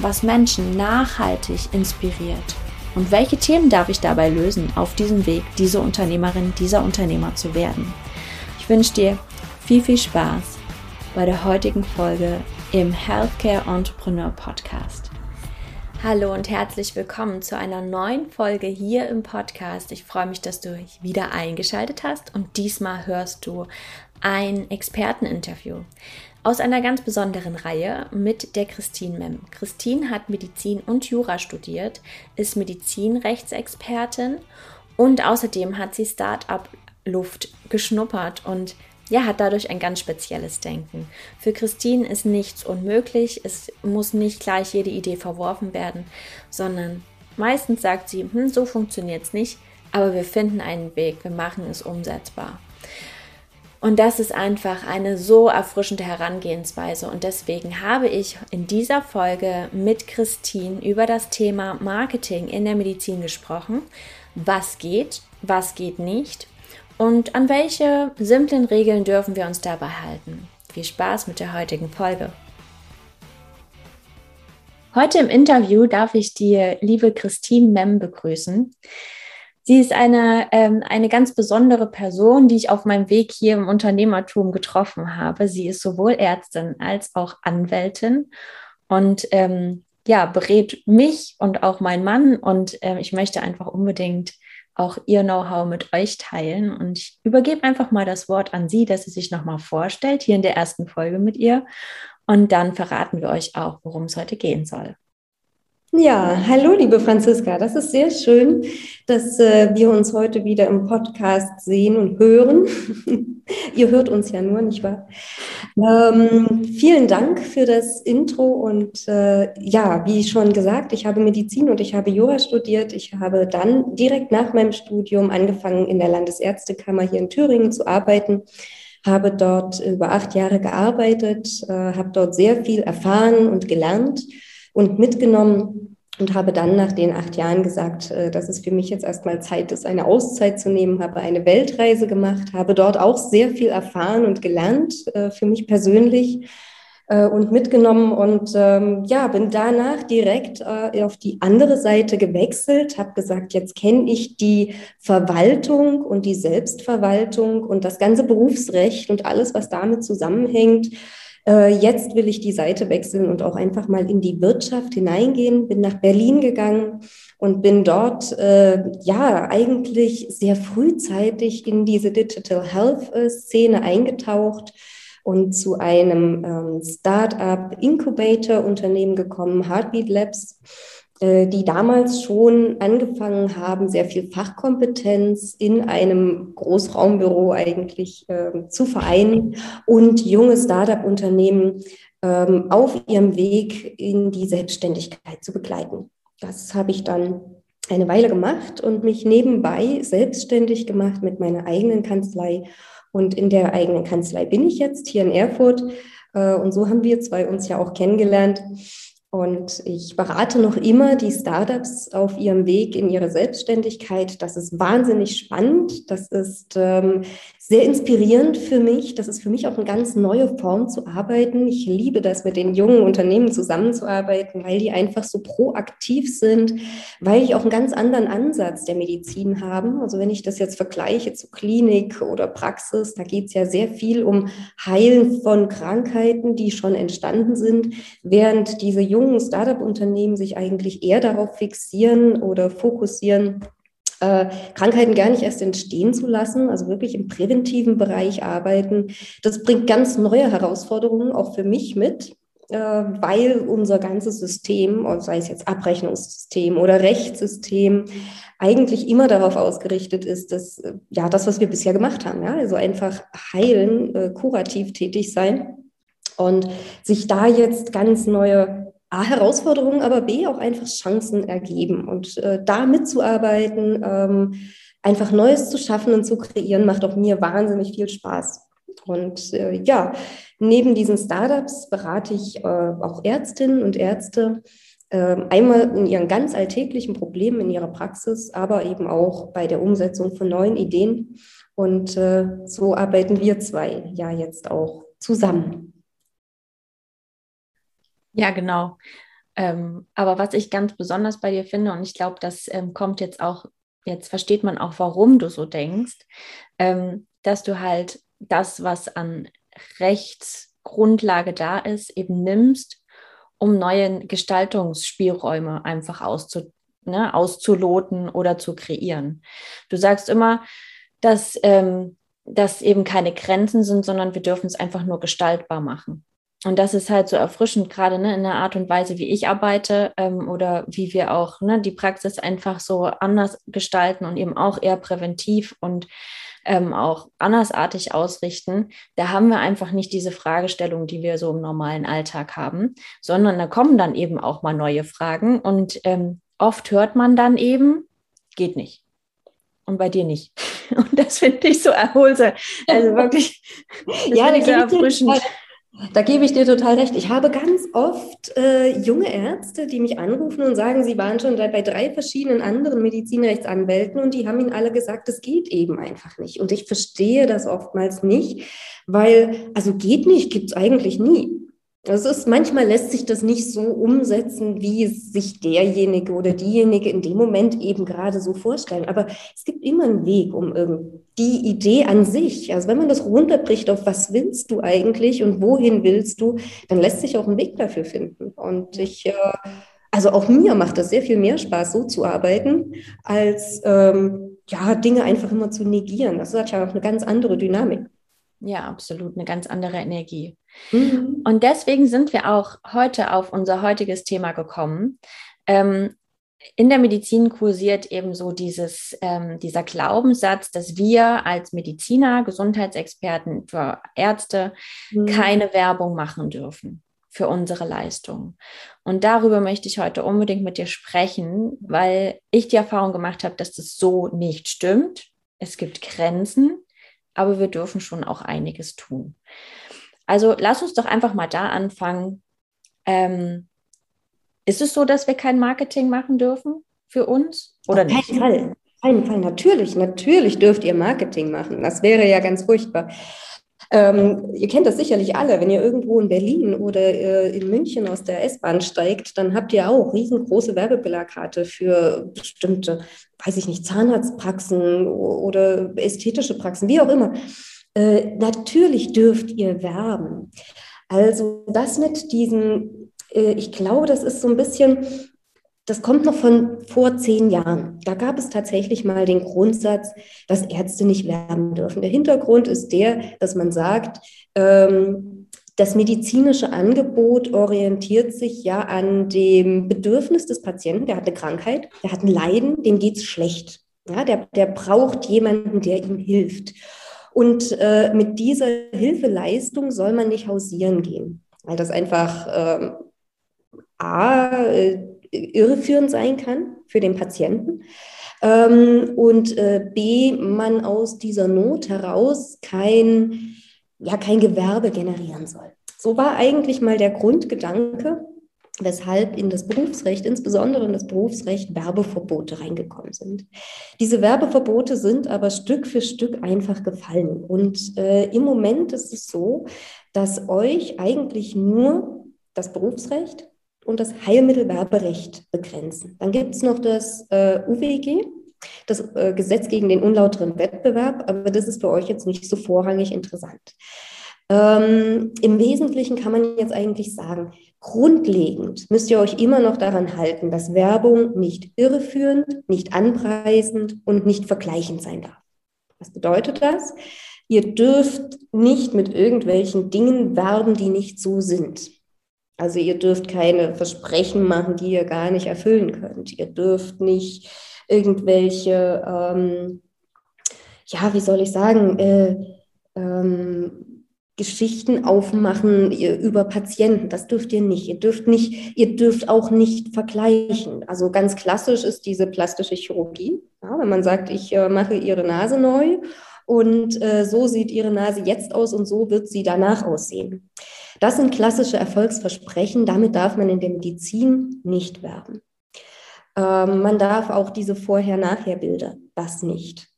was Menschen nachhaltig inspiriert? Und welche Themen darf ich dabei lösen, auf diesem Weg diese Unternehmerin, dieser Unternehmer zu werden? Ich wünsche dir viel, viel Spaß bei der heutigen Folge im Healthcare Entrepreneur Podcast. Hallo und herzlich willkommen zu einer neuen Folge hier im Podcast. Ich freue mich, dass du wieder eingeschaltet hast und diesmal hörst du ein Experteninterview aus einer ganz besonderen Reihe mit der Christine Mem. Christine hat Medizin und Jura studiert, ist Medizinrechtsexpertin und außerdem hat sie Start-up-Luft geschnuppert und ja, hat dadurch ein ganz spezielles Denken. Für Christine ist nichts unmöglich, es muss nicht gleich jede Idee verworfen werden, sondern meistens sagt sie, hm, so funktioniert es nicht, aber wir finden einen Weg, wir machen es umsetzbar. Und das ist einfach eine so erfrischende Herangehensweise. Und deswegen habe ich in dieser Folge mit Christine über das Thema Marketing in der Medizin gesprochen. Was geht, was geht nicht und an welche simplen Regeln dürfen wir uns dabei halten? Viel Spaß mit der heutigen Folge. Heute im Interview darf ich die liebe Christine Mem begrüßen. Sie ist eine, ähm, eine ganz besondere Person, die ich auf meinem Weg hier im Unternehmertum getroffen habe. Sie ist sowohl Ärztin als auch Anwältin und ähm, ja, berät mich und auch meinen Mann. Und ähm, ich möchte einfach unbedingt auch ihr Know-how mit euch teilen. Und ich übergebe einfach mal das Wort an sie, dass sie sich nochmal vorstellt, hier in der ersten Folge mit ihr. Und dann verraten wir euch auch, worum es heute gehen soll. Ja, hallo, liebe Franziska. Das ist sehr schön, dass äh, wir uns heute wieder im Podcast sehen und hören. Ihr hört uns ja nur, nicht wahr? Ähm, vielen Dank für das Intro und äh, ja, wie schon gesagt, ich habe Medizin und ich habe Jura studiert. Ich habe dann direkt nach meinem Studium angefangen, in der Landesärztekammer hier in Thüringen zu arbeiten habe dort über acht Jahre gearbeitet, äh, habe dort sehr viel erfahren und gelernt und mitgenommen und habe dann nach den acht Jahren gesagt, äh, dass es für mich jetzt erstmal Zeit ist, eine Auszeit zu nehmen, habe eine Weltreise gemacht, habe dort auch sehr viel erfahren und gelernt, äh, für mich persönlich äh, und mitgenommen und ähm, ja, bin danach direkt auf die andere Seite gewechselt, habe gesagt, jetzt kenne ich die Verwaltung und die Selbstverwaltung und das ganze Berufsrecht und alles, was damit zusammenhängt äh, jetzt will ich die Seite wechseln und auch einfach mal in die Wirtschaft hineingehen. Bin nach Berlin gegangen und bin dort äh, ja eigentlich sehr frühzeitig in diese Digital Health Szene eingetaucht und zu einem ähm, Startup Incubator Unternehmen gekommen, Heartbeat Labs äh, die damals schon angefangen haben, sehr viel Fachkompetenz in einem Großraumbüro eigentlich äh, zu vereinen und junge Startup-Unternehmen ähm, auf ihrem Weg in die Selbstständigkeit zu begleiten. Das habe ich dann eine Weile gemacht und mich nebenbei selbstständig gemacht mit meiner eigenen Kanzlei. Und in der eigenen Kanzlei bin ich jetzt hier in Erfurt. Äh, und so haben wir zwei uns ja auch kennengelernt. Und ich berate noch immer die Startups auf ihrem Weg in ihre Selbstständigkeit. Das ist wahnsinnig spannend. Das ist ähm, sehr inspirierend für mich. Das ist für mich auch eine ganz neue Form zu arbeiten. Ich liebe das, mit den jungen Unternehmen zusammenzuarbeiten, weil die einfach so proaktiv sind, weil ich auch einen ganz anderen Ansatz der Medizin haben. Also wenn ich das jetzt vergleiche zu Klinik oder Praxis, da geht es ja sehr viel um Heilen von Krankheiten, die schon entstanden sind, während diese jungen jungen Startup-Unternehmen sich eigentlich eher darauf fixieren oder fokussieren, äh, Krankheiten gar nicht erst entstehen zu lassen, also wirklich im präventiven Bereich arbeiten. Das bringt ganz neue Herausforderungen auch für mich mit, äh, weil unser ganzes System, sei es jetzt Abrechnungssystem oder Rechtssystem, eigentlich immer darauf ausgerichtet ist, dass äh, ja das, was wir bisher gemacht haben, ja, also einfach heilen, kurativ tätig sein und sich da jetzt ganz neue A, Herausforderungen, aber B, auch einfach Chancen ergeben. Und äh, da mitzuarbeiten, ähm, einfach Neues zu schaffen und zu kreieren, macht auch mir wahnsinnig viel Spaß. Und äh, ja, neben diesen Startups berate ich äh, auch Ärztinnen und Ärzte, äh, einmal in ihren ganz alltäglichen Problemen in ihrer Praxis, aber eben auch bei der Umsetzung von neuen Ideen. Und äh, so arbeiten wir zwei ja jetzt auch zusammen. Ja, genau. Ähm, aber was ich ganz besonders bei dir finde, und ich glaube, das ähm, kommt jetzt auch, jetzt versteht man auch, warum du so denkst, ähm, dass du halt das, was an Rechtsgrundlage da ist, eben nimmst, um neue Gestaltungsspielräume einfach auszu, ne, auszuloten oder zu kreieren. Du sagst immer, dass, ähm, dass eben keine Grenzen sind, sondern wir dürfen es einfach nur gestaltbar machen. Und das ist halt so erfrischend, gerade ne, in der Art und Weise, wie ich arbeite ähm, oder wie wir auch ne, die Praxis einfach so anders gestalten und eben auch eher präventiv und ähm, auch andersartig ausrichten. Da haben wir einfach nicht diese Fragestellung, die wir so im normalen Alltag haben, sondern da kommen dann eben auch mal neue Fragen und ähm, oft hört man dann eben, geht nicht. Und bei dir nicht. Und das finde ich so erholsam. Also wirklich, das ja, so erfrischend. Da gebe ich dir total recht. Ich habe ganz oft äh, junge Ärzte, die mich anrufen und sagen, sie waren schon bei drei verschiedenen anderen Medizinrechtsanwälten und die haben ihnen alle gesagt, es geht eben einfach nicht. Und ich verstehe das oftmals nicht, weil, also geht nicht, gibt es eigentlich nie. Das ist, manchmal lässt sich das nicht so umsetzen, wie es sich derjenige oder diejenige in dem Moment eben gerade so vorstellen. Aber es gibt immer einen Weg, um die Idee an sich, also wenn man das runterbricht auf was willst du eigentlich und wohin willst du, dann lässt sich auch ein Weg dafür finden. Und ich, äh, also auch mir macht das sehr viel mehr Spaß, so zu arbeiten, als ähm, ja, Dinge einfach immer zu negieren. Das hat ja auch eine ganz andere Dynamik. Ja, absolut, eine ganz andere Energie. Mhm. Und deswegen sind wir auch heute auf unser heutiges Thema gekommen. Ähm, in der Medizin kursiert eben so dieses, ähm, dieser Glaubenssatz, dass wir als Mediziner, Gesundheitsexperten, für Ärzte mhm. keine Werbung machen dürfen für unsere Leistung. Und darüber möchte ich heute unbedingt mit dir sprechen, weil ich die Erfahrung gemacht habe, dass das so nicht stimmt. Es gibt Grenzen aber wir dürfen schon auch einiges tun. Also lass uns doch einfach mal da anfangen. Ähm, ist es so, dass wir kein Marketing machen dürfen für uns oder Auf nicht? Fall. Keinen Fall. Natürlich, natürlich dürft ihr Marketing machen. Das wäre ja ganz furchtbar. Ähm, ihr kennt das sicherlich alle, wenn ihr irgendwo in Berlin oder äh, in München aus der S-Bahn steigt, dann habt ihr auch riesengroße Werbeplakate für bestimmte, weiß ich nicht, Zahnarztpraxen oder ästhetische Praxen, wie auch immer. Äh, natürlich dürft ihr werben. Also das mit diesen, äh, ich glaube, das ist so ein bisschen das kommt noch von vor zehn Jahren. Da gab es tatsächlich mal den Grundsatz, dass Ärzte nicht werben dürfen. Der Hintergrund ist der, dass man sagt, ähm, das medizinische Angebot orientiert sich ja an dem Bedürfnis des Patienten. Der hat eine Krankheit, der hat ein Leiden, dem geht es schlecht. Ja, der, der braucht jemanden, der ihm hilft. Und äh, mit dieser Hilfeleistung soll man nicht hausieren gehen, weil das einfach äh, A, irreführend sein kann für den Patienten. Ähm, und äh, B, man aus dieser Not heraus kein, ja, kein Gewerbe generieren soll. So war eigentlich mal der Grundgedanke, weshalb in das Berufsrecht, insbesondere in das Berufsrecht, Werbeverbote reingekommen sind. Diese Werbeverbote sind aber Stück für Stück einfach gefallen. Und äh, im Moment ist es so, dass euch eigentlich nur das Berufsrecht und das Heilmittelwerberecht begrenzen. Dann gibt es noch das äh, UWG, das äh, Gesetz gegen den unlauteren Wettbewerb, aber das ist für euch jetzt nicht so vorrangig interessant. Ähm, Im Wesentlichen kann man jetzt eigentlich sagen, grundlegend müsst ihr euch immer noch daran halten, dass Werbung nicht irreführend, nicht anpreisend und nicht vergleichend sein darf. Was bedeutet das? Ihr dürft nicht mit irgendwelchen Dingen werben, die nicht so sind. Also ihr dürft keine Versprechen machen, die ihr gar nicht erfüllen könnt. Ihr dürft nicht irgendwelche, ähm, ja, wie soll ich sagen, äh, ähm, Geschichten aufmachen über Patienten. Das dürft ihr nicht. Ihr dürft nicht, ihr dürft auch nicht vergleichen. Also ganz klassisch ist diese plastische Chirurgie. Ja, wenn man sagt, ich äh, mache ihre Nase neu und äh, so sieht ihre Nase jetzt aus und so wird sie danach aussehen. Das sind klassische Erfolgsversprechen. Damit darf man in der Medizin nicht werben. Ähm, man darf auch diese Vorher-Nachher-Bilder, das nicht.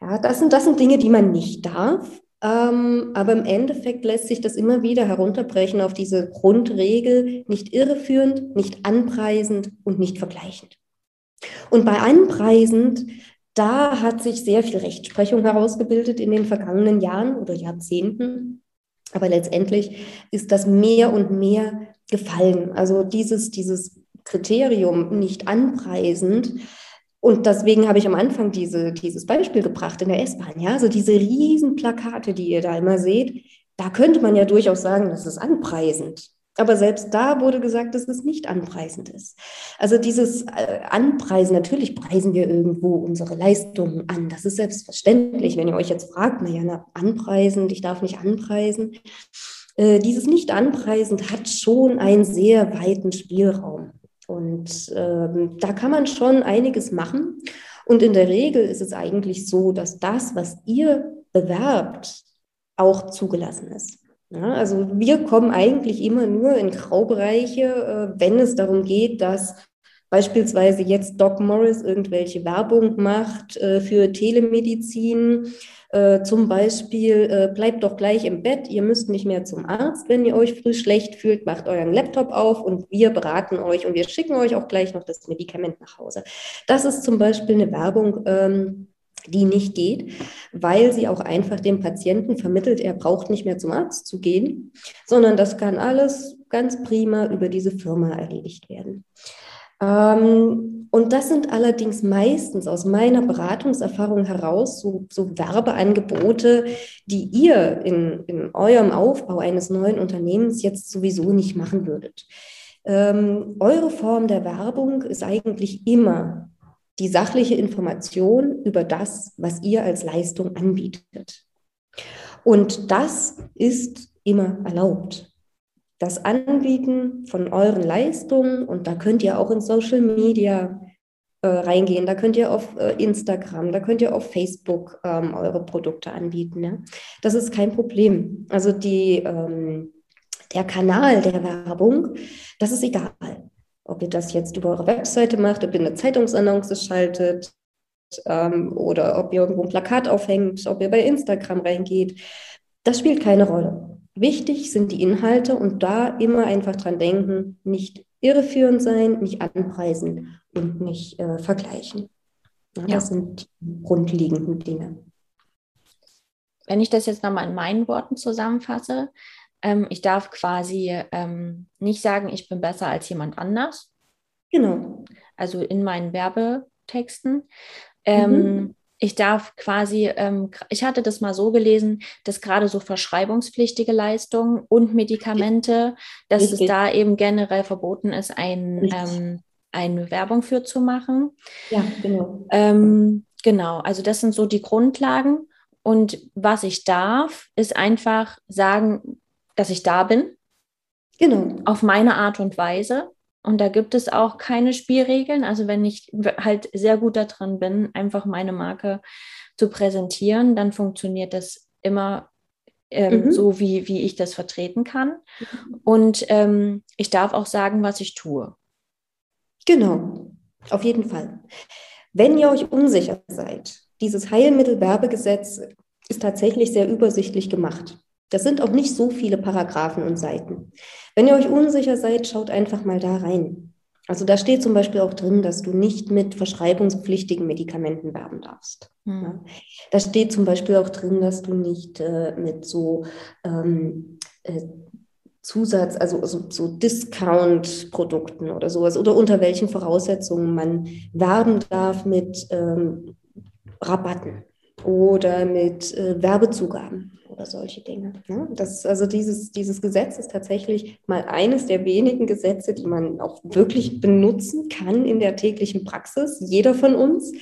Ja, das sind, das sind Dinge, die man nicht darf. Ähm, aber im Endeffekt lässt sich das immer wieder herunterbrechen auf diese Grundregel, nicht irreführend, nicht anpreisend und nicht vergleichend. Und bei anpreisend, da hat sich sehr viel Rechtsprechung herausgebildet in den vergangenen Jahren oder Jahrzehnten. Aber letztendlich ist das mehr und mehr gefallen. Also dieses, dieses Kriterium nicht anpreisend. Und deswegen habe ich am Anfang diese, dieses Beispiel gebracht in der S-Bahn. Ja, so diese riesen Plakate, die ihr da immer seht, da könnte man ja durchaus sagen, das ist anpreisend. Aber selbst da wurde gesagt, dass es nicht anpreisend ist. Also dieses äh, Anpreisen, natürlich preisen wir irgendwo unsere Leistungen an. Das ist selbstverständlich. Wenn ihr euch jetzt fragt, naja, na, anpreisend, ich darf nicht anpreisen. Äh, dieses Nicht-Anpreisend hat schon einen sehr weiten Spielraum. Und ähm, da kann man schon einiges machen. Und in der Regel ist es eigentlich so, dass das, was ihr bewerbt, auch zugelassen ist. Ja, also wir kommen eigentlich immer nur in Graubereiche, äh, wenn es darum geht, dass beispielsweise jetzt Doc Morris irgendwelche Werbung macht äh, für Telemedizin äh, zum Beispiel, bleibt doch gleich im Bett, ihr müsst nicht mehr zum Arzt, wenn ihr euch früh schlecht fühlt, macht euren Laptop auf und wir beraten euch und wir schicken euch auch gleich noch das Medikament nach Hause. Das ist zum Beispiel eine Werbung, ähm, die nicht geht, weil sie auch einfach dem Patienten vermittelt, er braucht nicht mehr zum Arzt zu gehen, sondern das kann alles ganz prima über diese Firma erledigt werden. Ähm, und das sind allerdings meistens aus meiner Beratungserfahrung heraus so, so Werbeangebote, die ihr in, in eurem Aufbau eines neuen Unternehmens jetzt sowieso nicht machen würdet. Ähm, eure Form der Werbung ist eigentlich immer die sachliche Information über das, was ihr als Leistung anbietet. Und das ist immer erlaubt das Anbieten von euren Leistungen und da könnt ihr auch in Social Media äh, reingehen, da könnt ihr auf äh, Instagram, da könnt ihr auf Facebook ähm, eure Produkte anbieten. Ja? Das ist kein Problem. Also die, ähm, der Kanal der Werbung, das ist egal. Ob ihr das jetzt über eure Webseite macht, ob ihr eine Zeitungsannonce schaltet ähm, oder ob ihr irgendwo ein Plakat aufhängt, ob ihr bei Instagram reingeht, das spielt keine Rolle. Wichtig sind die Inhalte und da immer einfach dran denken, nicht irreführend sein, nicht anpreisen und nicht äh, vergleichen. Ja, ja. Das sind die grundlegenden Dinge. Wenn ich das jetzt nochmal in meinen Worten zusammenfasse, ähm, ich darf quasi ähm, nicht sagen, ich bin besser als jemand anders. Genau. Also in meinen Werbetexten. Ähm, mhm ich darf quasi, ähm, ich hatte das mal so gelesen, dass gerade so verschreibungspflichtige Leistungen und Medikamente, dass Richtig. es da eben generell verboten ist, ein, ähm, eine Werbung für zu machen. Ja, genau. Genau, also das sind so die Grundlagen. Und was ich darf, ist einfach sagen, dass ich da bin. Genau. Auf meine Art und Weise. Und da gibt es auch keine Spielregeln. Also wenn ich halt sehr gut darin bin, einfach meine Marke zu präsentieren, dann funktioniert das immer ähm, mhm. so, wie, wie ich das vertreten kann. Und ähm, ich darf auch sagen, was ich tue. Genau, auf jeden Fall. Wenn ihr euch unsicher seid, dieses Heilmittelwerbegesetz ist tatsächlich sehr übersichtlich gemacht. Das sind auch nicht so viele Paragraphen und Seiten. Wenn ihr euch unsicher seid, schaut einfach mal da rein. Also da steht zum Beispiel auch drin, dass du nicht mit verschreibungspflichtigen Medikamenten werben darfst. Mhm. Da steht zum Beispiel auch drin, dass du nicht äh, mit so ähm, äh, Zusatz, also so, so Discount-Produkten oder sowas oder unter welchen Voraussetzungen man werben darf mit ähm, Rabatten oder mit äh, Werbezugaben oder solche Dinge. Ja, das, also dieses, dieses Gesetz ist tatsächlich mal eines der wenigen Gesetze, die man auch wirklich benutzen kann in der täglichen Praxis, jeder von uns.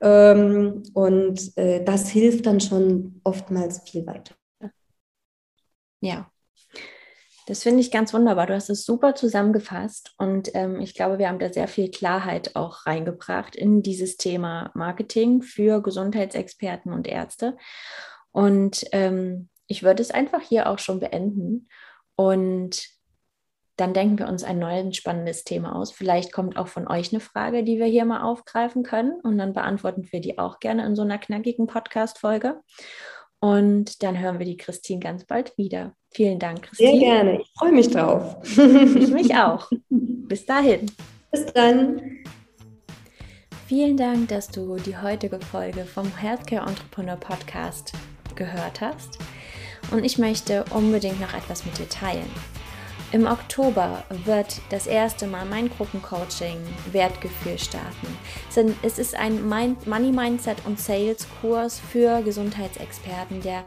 Ähm, und äh, das hilft dann schon oftmals viel weiter. Ja, das finde ich ganz wunderbar. Du hast es super zusammengefasst und ähm, ich glaube, wir haben da sehr viel Klarheit auch reingebracht in dieses Thema Marketing für Gesundheitsexperten und Ärzte. Und ähm, ich würde es einfach hier auch schon beenden und dann denken wir uns ein neues spannendes Thema aus. Vielleicht kommt auch von euch eine Frage, die wir hier mal aufgreifen können und dann beantworten wir die auch gerne in so einer knackigen Podcast-Folge. Und dann hören wir die Christine ganz bald wieder. Vielen Dank, Christine. Sehr gerne. Ich freue mich drauf. Ich mich auch. Bis dahin. Bis dann. Vielen Dank, dass du die heutige Folge vom Healthcare Entrepreneur Podcast gehört hast. Und ich möchte unbedingt noch etwas mit dir teilen. Im Oktober wird das erste Mal mein Gruppencoaching Wertgefühl starten. Es ist ein Money Mindset und Sales Kurs für Gesundheitsexperten, der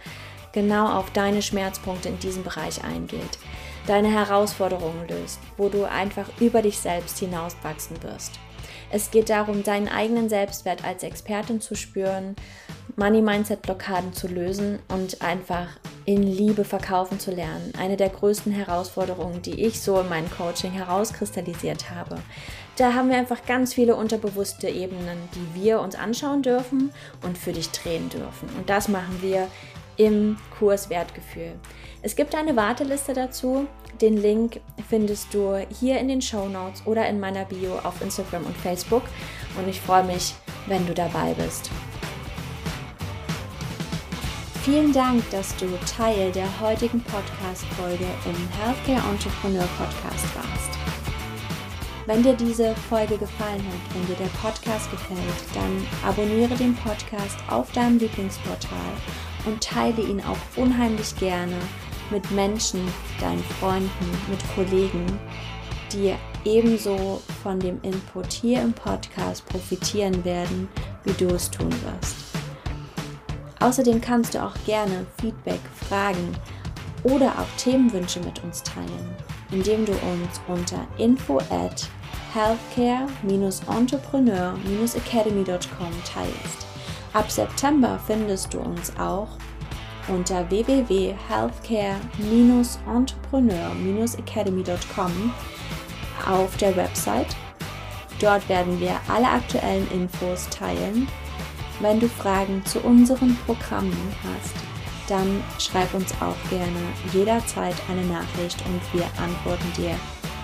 genau auf deine Schmerzpunkte in diesem Bereich eingeht, deine Herausforderungen löst, wo du einfach über dich selbst hinauswachsen wirst. Es geht darum, deinen eigenen Selbstwert als Expertin zu spüren, Money-Mindset-Blockaden zu lösen und einfach in Liebe verkaufen zu lernen. Eine der größten Herausforderungen, die ich so in meinem Coaching herauskristallisiert habe. Da haben wir einfach ganz viele unterbewusste Ebenen, die wir uns anschauen dürfen und für dich drehen dürfen. Und das machen wir im Kurs Wertgefühl. Es gibt eine Warteliste dazu. Den Link findest du hier in den Show Notes oder in meiner Bio auf Instagram und Facebook. Und ich freue mich, wenn du dabei bist. Vielen Dank, dass du Teil der heutigen Podcast-Folge im Healthcare Entrepreneur Podcast warst. Wenn dir diese Folge gefallen hat, wenn dir der Podcast gefällt, dann abonniere den Podcast auf deinem Lieblingsportal und teile ihn auch unheimlich gerne mit Menschen, deinen Freunden, mit Kollegen, die ebenso von dem Input hier im Podcast profitieren werden, wie du es tun wirst. Außerdem kannst du auch gerne Feedback, Fragen oder auch Themenwünsche mit uns teilen, indem du uns unter info at healthcare-entrepreneur-academy.com teilst. Ab September findest du uns auch unter www.healthcare-entrepreneur-academy.com auf der Website. Dort werden wir alle aktuellen Infos teilen. Wenn du Fragen zu unseren Programmen hast, dann schreib uns auch gerne jederzeit eine Nachricht und wir antworten dir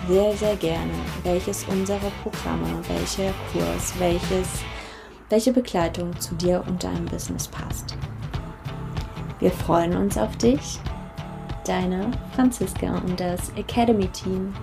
sehr, sehr gerne, welches unserer Programme, welcher Kurs, welches welche Begleitung zu dir und deinem Business passt. Wir freuen uns auf dich, deine Franziska und das Academy Team.